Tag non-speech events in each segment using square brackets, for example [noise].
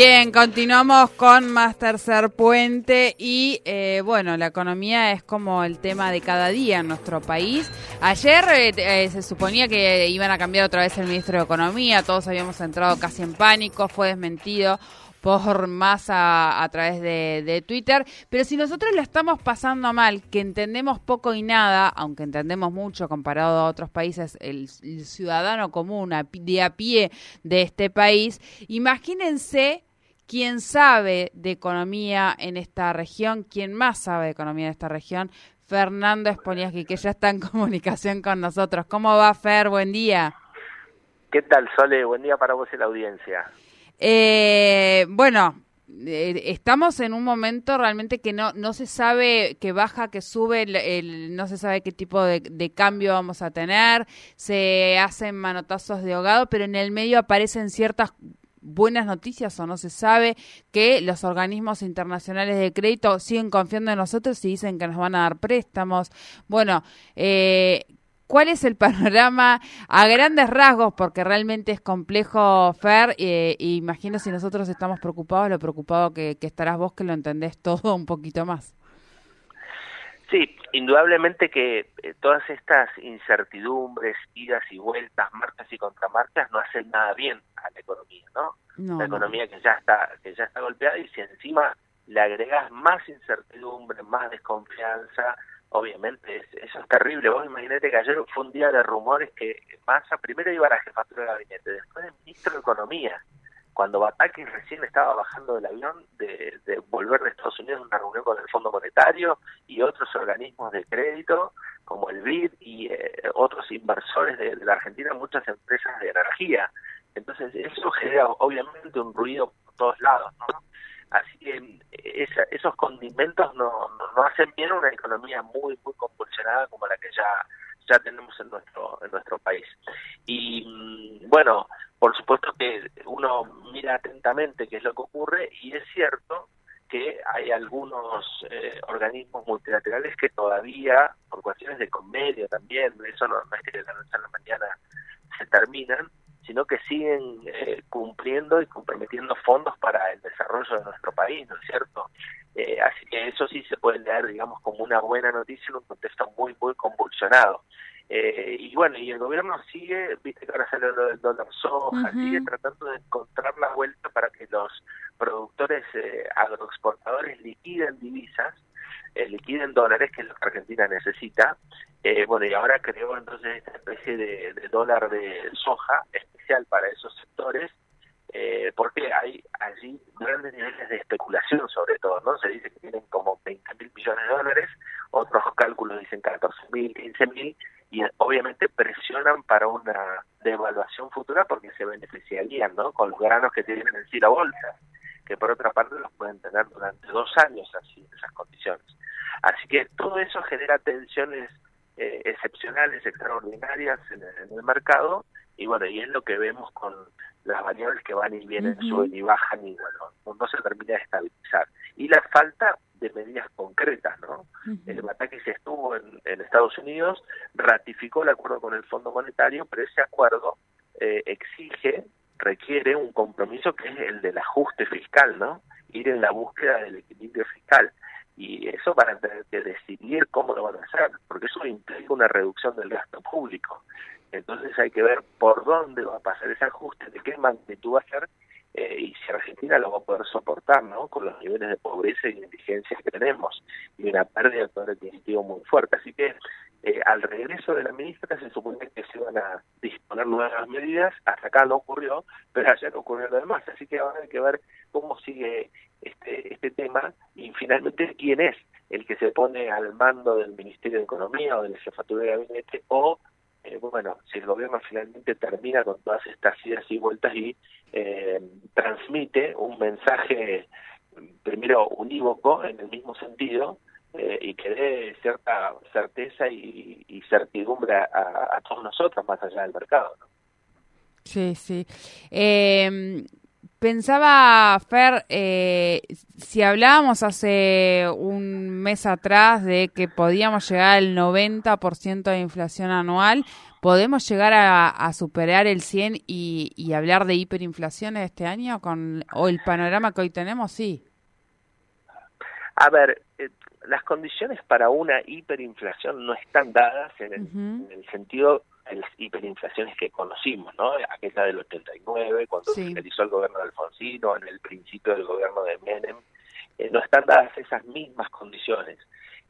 Bien, continuamos con más tercer puente y eh, bueno, la economía es como el tema de cada día en nuestro país. Ayer eh, eh, se suponía que iban a cambiar otra vez el ministro de Economía, todos habíamos entrado casi en pánico, fue desmentido por masa a través de, Twitter, pero si nosotros la estamos pasando mal, que entendemos poco y nada, aunque entendemos mucho comparado a otros países, el, ciudadano común de a pie de este país, imagínense quién sabe de economía en esta región, quién más sabe de economía en esta región, Fernando Esponiaski, que ya está en [laughs] comunicación con nosotros. ¿Cómo va, Fer? Buen día. ¿Qué tal, Sole? Buen día para vos y la audiencia. Eh, bueno, eh, estamos en un momento realmente que no no se sabe que baja, que sube, el, no se sabe qué tipo de, de, cambio vamos a tener, se hacen manotazos de ahogado, pero en el medio aparecen ciertas buenas noticias o no se sabe que los organismos internacionales de crédito siguen confiando en nosotros y dicen que nos van a dar préstamos. Bueno, eh, ¿Cuál es el [laughs] panorama a grandes rasgos? Porque realmente es complejo, Fer. Eh, imagino si nosotros estamos preocupados, lo preocupado que, que estarás vos, que lo entendés todo un poquito más. Sí, indudablemente que eh, todas estas incertidumbres, idas y vueltas, marcas y contramarcas no hacen nada bien a la economía, ¿no? la economía que ya está que ya está golpeada y si encima le agregas más incertidumbre, más desconfianza, obviamente eso es terrible. Vos imaginate que ayer fue un día de rumores que Massa primero iba a la jefatura de gabinete, después el ministro de Economía, cuando Bataki recién estaba bajando del avión de, de volver de Estados Unidos a una reunión con el Fondo Monetario y otros organismos de crédito como el BID y eh, otros inversores de, de, la Argentina, muchas empresas de energía. Entonces eso genera obviamente un ruido por todos lados, ¿no? Así que esa, esos condimentos no, no, no hacen bien una economía muy muy convulsionada como la que ya ya tenemos en nuestro en nuestro país. Y bueno, por supuesto que uno mira atentamente qué es lo que ocurre y es cierto que hay algunos eh, organismos multilaterales que todavía, por cuestiones de convenio también, eso no es que de la noche a la mañana se terminan, sino que siguen eh, cumpliendo y comprometiendo fondos para el desarrollo de nuestro país, ¿no es cierto? Eh, así que eso sí se puede leer, digamos, como una buena noticia en un contexto muy, muy convulsionado. Eh, y bueno, y el gobierno sigue, viste que ahora sale lo del dólar soja, uh -huh. sigue tratando de encontrar la vuelta para que los productores eh, agroexportadores liquiden divisas, eh, liquiden dólares, que es lo que Argentina necesita. Eh, bueno, y ahora creó entonces esta especie de, de dólar de soja especial para esos sectores, eh, porque hay allí grandes niveles de especulación sobre todo, ¿no? Se dice que tienen como 20 mil millones de dólares, otros cálculos dicen 14 mil, 15 mil, y obviamente presionan para una devaluación futura porque se beneficiarían, ¿no? Con los granos que tienen en sí la bolsa, que por otra parte los pueden tener durante dos años así, en esas condiciones. Así que todo eso genera tensiones eh, excepcionales, extraordinarias en el, en el mercado, y bueno, y es lo que vemos con las variables que van y vienen, uh -huh. suben y bajan y bueno, no, no se termina de estabilizar. Y la falta de medidas concretas, ¿no? Uh -huh. El se estuvo en, en, Estados Unidos, ratificó el acuerdo con el Fondo Monetario, pero ese acuerdo eh, exige, requiere un compromiso que es el del ajuste fiscal, ¿no? Ir en la búsqueda del equilibrio fiscal. Y eso van a tener que decidir cómo lo van a hacer, porque eso implica una reducción del gasto público. Entonces hay que ver por dónde va a pasar ese ajuste, de qué magnitud va a ser eh, y si Argentina lo va a poder soportar, ¿no? Con los niveles de pobreza y de indigencia que tenemos y una pérdida de poder adquisitivo muy fuerte. Así que eh, al regreso de la ministra se supone que se iban a disponer nuevas medidas, hasta acá no ocurrió, pero ayer ocurrió lo demás. Así que ahora hay que ver cómo sigue este, este tema y finalmente quién es el que se pone al mando del Ministerio de Economía o de la Jefatura de Gabinete o eh, bueno, si el gobierno finalmente termina con todas estas idas y vueltas y eh, transmite un mensaje primero unívoco en el mismo sentido eh, y que dé cierta certeza y, certidumbre a, todos nosotros más allá del mercado. Sí, sí. Pensaba, Fer, eh, si hablábamos hace un mes atrás de que podíamos llegar al 90% de inflación anual, ¿podemos llegar a, superar el 100 y, y, hablar de hiperinflación este año con o el panorama que hoy tenemos? Sí. A ver, eh, las condiciones para una hiperinflación no están dadas en el, en el sentido las hiperinflaciones que conocimos, ¿no? Aquella del 89, cuando se realizó el gobierno de Alfonsino, en el principio del gobierno de Menem, eh, no están dadas esas mismas condiciones.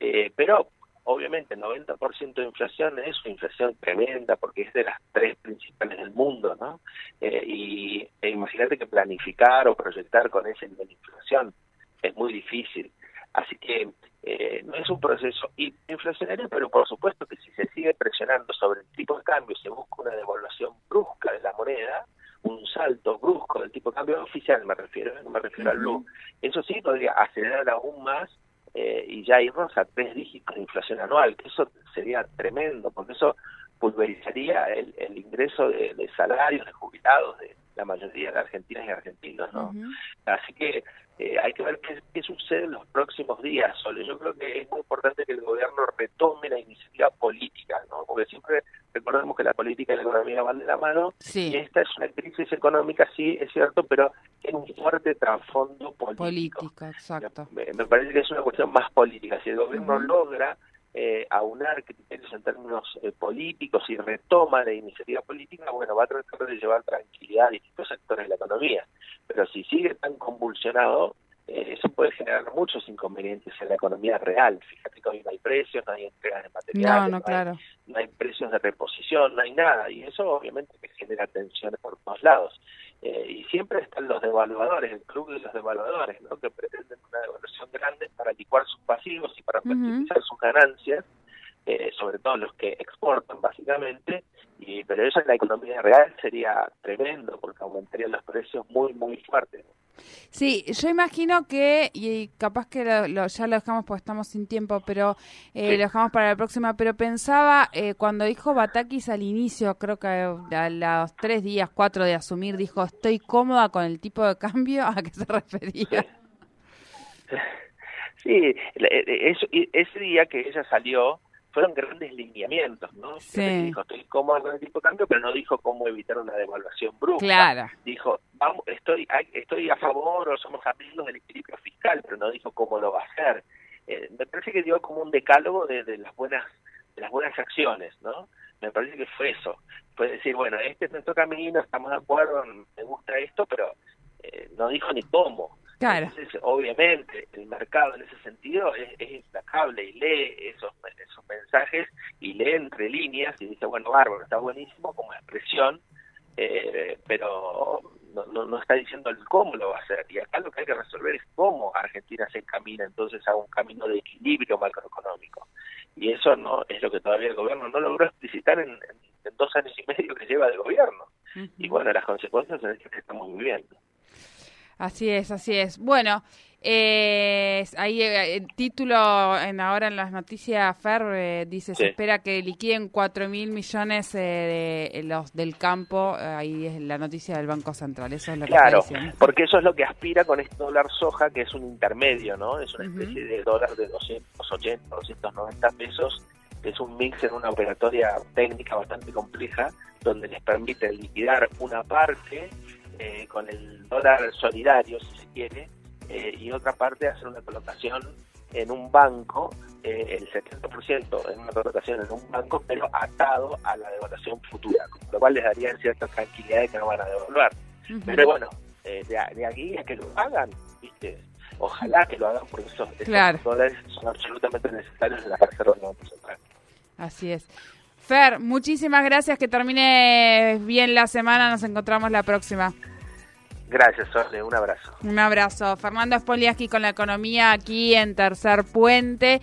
Eh, pero obviamente 90% de inflación es una inflación tremenda porque es de las tres principales del mundo, ¿no? Eh, y e imagínate que planificar o proyectar con ese nivel de inflación es muy difícil. Así que eh, no es un proceso inflacionario, pero por supuesto que si se sigue presionando sobre el tipo cambio, se busca una devaluación brusca de la moneda, un salto brusco del tipo de cambio oficial, me refiero, no me refiero al blue, eso sí podría acelerar aún más eh, y ya irnos a tres dígitos de inflación anual, que eso sería tremendo, porque eso pulverizaría el, ingreso de, salarios, de jubilados de la mayoría de argentinas y argentinos, ¿no? Así que eh, hay que ver qué, sucede en los próximos días, Solo. Yo creo que es muy importante que el gobierno retome la iniciativa política, ¿no? Porque siempre recordemos que la política y la economía van de la mano. Y esta es una crisis económica, sí, es cierto, pero tiene un fuerte trasfondo político. Política, exacto. Me, parece que es una cuestión más política. Si el gobierno logra eh, aunar criterios en términos eh, políticos y retoma la iniciativa política, bueno, va a tratar de llevar tranquilidad a distintos sectores de la economía. Pero si sigue tan convulsionado, eh, eso puede generar muchos inconvenientes en la economía real. Fíjate que hoy no hay precios, no hay entregas de materiales, no, claro. no hay precios de reposición, no hay nada. Y eso obviamente que genera tensiones por todos lados. Eh, y siempre están los devaluadores, el club de los devaluadores, ¿no? que pretenden una devaluación grande para licuar sus pasivos y para maximizar sus ganancias, eh, sobre todo los que exportan básicamente, y pero eso en la economía real sería tremendo porque aumentarían los precios muy, muy fuertes. Sí, yo imagino que, y capaz que ya lo dejamos porque estamos sin tiempo, pero eh, lo dejamos para la próxima, pero pensaba, eh, cuando dijo Batakis al inicio, creo que a los tres días, cuatro de asumir, dijo, estoy cómoda con el tipo de cambio, ¿a qué se refería? [laughs] Sí, ese día que ella salió, fueron grandes lineamientos, ¿no? Sí. Dijo, estoy cómodo con el tipo de cambio, pero no dijo cómo evitar una devaluación brusca. Claro. Dijo, vamos, estoy, estoy a favor o somos amigos del equilibrio fiscal, pero no dijo cómo lo va a hacer. Eh, me parece que dio como un decálogo de, las buenas de las buenas acciones, ¿no? Me parece que fue eso. Fue decir, bueno, este es nuestro camino, estamos de acuerdo, me gusta esto, pero eh, no dijo ni cómo. Entonces, obviamente, el mercado en ese sentido es, es implacable y lee esos mensajes y lee entre líneas y dice, bueno, bárbaro, está buenísimo como expresión, eh, pero no, no, no, está diciendo el cómo lo va a hacer. Y acá lo que hay que resolver es cómo Argentina se encamina entonces a un camino de equilibrio macroeconómico. Y eso no es lo que todavía el gobierno no logró explicitar en, dos años y medio que lleva de gobierno. Y bueno, las consecuencias son las que estamos viviendo. Así es, así es. Bueno, eh, ahí eh, el título en ahora en las noticias Fer eh, dice se espera que liquiden cuatro mil millones de los del campo. ahí es la noticia del Banco Central. Eso es lo claro, porque eso es lo que aspira con este dólar soja, que es un intermedio, ¿no? Es una especie de dólar de 280, 290 pesos que es un mix en una operatoria técnica bastante compleja, donde les permite liquidar una parte eh, con el dólar solidario, si se quiere, eh, y otra parte hacer una colocación en un banco, eh, el 70% en una colocación en un banco, pero atado a la devaluación futura, con lo cual les daría cierta tranquilidad de que no van a devaluar. Pero bueno, de, aquí a que lo hagan, ¿viste? Ojalá que lo hagan porque esos, dólares son absolutamente necesarios en la Reserva Central. Así es. Fer, muchísimas gracias, que termine bien la semana, nos encontramos la próxima. Gracias, Sole, un abrazo. Un abrazo. Fernando Spoliaski con la economía aquí en Tercer Puente.